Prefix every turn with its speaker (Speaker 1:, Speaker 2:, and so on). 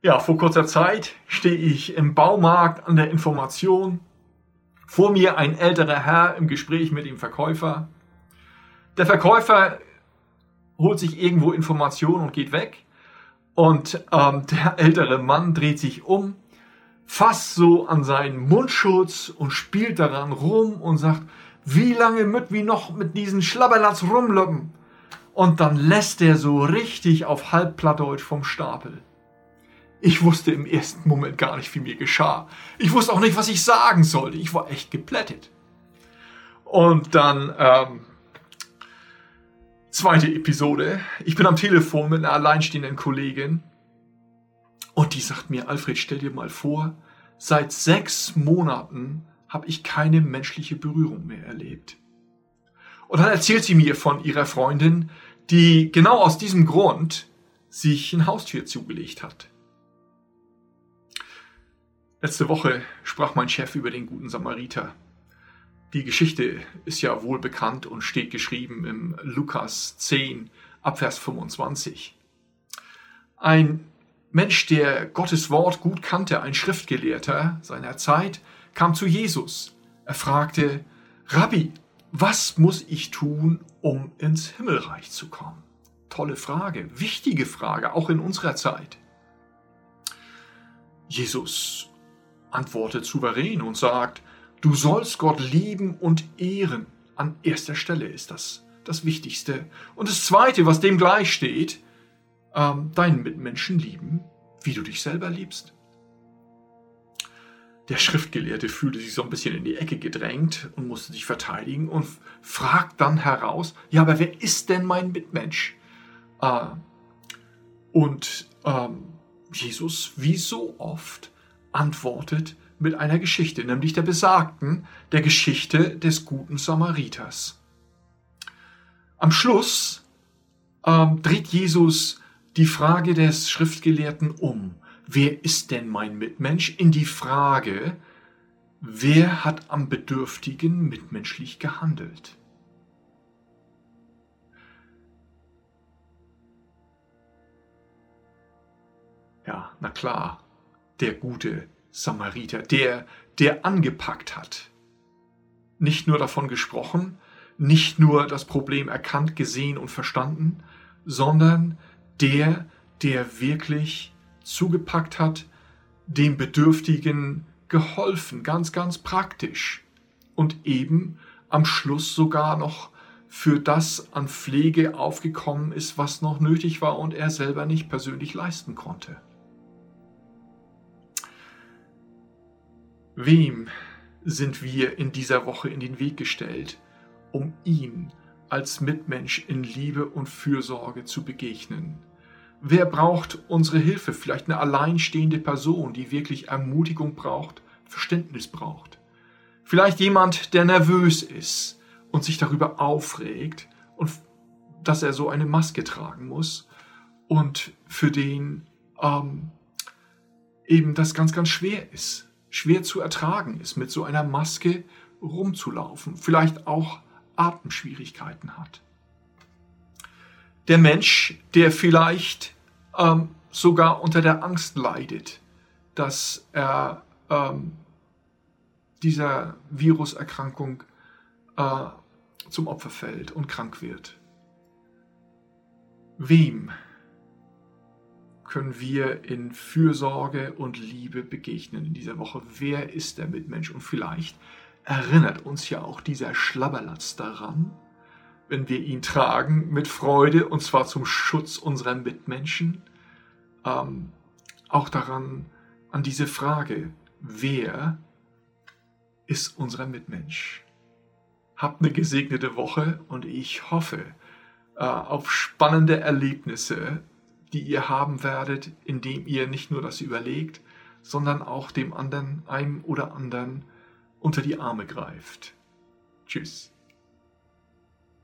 Speaker 1: Ja, vor kurzer Zeit stehe ich im Baumarkt an der Information. Vor mir ein älterer Herr im Gespräch mit dem Verkäufer. Der Verkäufer holt sich irgendwo Informationen und geht weg. Und ähm, der ältere Mann dreht sich um, fasst so an seinen Mundschutz und spielt daran rum und sagt, wie lange müt wie noch mit diesen Schlabberlatz rumlöppen? Und dann lässt er so richtig auf Halbplattdeutsch vom Stapel. Ich wusste im ersten Moment gar nicht, wie mir geschah. Ich wusste auch nicht, was ich sagen sollte. Ich war echt geplättet. Und dann, ähm, zweite Episode. Ich bin am Telefon mit einer alleinstehenden Kollegin. Und die sagt mir, Alfred, stell dir mal vor, seit sechs Monaten habe ich keine menschliche Berührung mehr erlebt. Und dann erzählt sie mir von ihrer Freundin, die genau aus diesem Grund sich ein Haustür zugelegt hat. Letzte Woche sprach mein Chef über den guten Samariter. Die Geschichte ist ja wohl bekannt und steht geschrieben im Lukas 10 Abvers 25. Ein Mensch, der Gottes Wort gut kannte, ein Schriftgelehrter seiner Zeit, kam zu Jesus. Er fragte, Rabbi, was muss ich tun, um ins Himmelreich zu kommen? Tolle Frage, wichtige Frage, auch in unserer Zeit. Jesus antwortet souverän und sagt, du sollst Gott lieben und ehren. An erster Stelle ist das das Wichtigste. Und das Zweite, was dem gleich steht, ähm, deinen Mitmenschen lieben, wie du dich selber liebst. Der Schriftgelehrte fühlte sich so ein bisschen in die Ecke gedrängt und musste sich verteidigen und fragt dann heraus, ja, aber wer ist denn mein Mitmensch? Äh, und ähm, Jesus, wie so oft, antwortet mit einer Geschichte, nämlich der besagten, der Geschichte des guten Samariters. Am Schluss ähm, dreht Jesus die Frage des Schriftgelehrten um. Wer ist denn mein Mitmensch? In die Frage, wer hat am Bedürftigen mitmenschlich gehandelt? Ja, na klar, der gute Samariter, der, der angepackt hat. Nicht nur davon gesprochen, nicht nur das Problem erkannt, gesehen und verstanden, sondern der, der wirklich zugepackt hat, dem Bedürftigen geholfen, ganz, ganz praktisch. Und eben am Schluss sogar noch für das an Pflege aufgekommen ist, was noch nötig war und er selber nicht persönlich leisten konnte. Wem sind wir in dieser Woche in den Weg gestellt, um ihm als Mitmensch in Liebe und Fürsorge zu begegnen? Wer braucht unsere Hilfe? Vielleicht eine alleinstehende Person, die wirklich Ermutigung braucht, Verständnis braucht. Vielleicht jemand, der nervös ist und sich darüber aufregt und dass er so eine Maske tragen muss und für den ähm, eben das ganz, ganz schwer ist schwer zu ertragen ist, mit so einer Maske rumzulaufen, vielleicht auch Atemschwierigkeiten hat. Der Mensch, der vielleicht ähm, sogar unter der Angst leidet, dass er ähm, dieser Viruserkrankung äh, zum Opfer fällt und krank wird. Wem können wir in Fürsorge und Liebe begegnen in dieser Woche. Wer ist der Mitmensch? Und vielleicht erinnert uns ja auch dieser Schlabberlatz daran, wenn wir ihn tragen mit Freude und zwar zum Schutz unserer Mitmenschen, ähm, auch daran, an diese Frage, wer ist unser Mitmensch? Habt eine gesegnete Woche und ich hoffe äh, auf spannende Erlebnisse die ihr haben werdet, indem ihr nicht nur das überlegt, sondern auch dem anderen, einem oder anderen unter die Arme greift. Tschüss.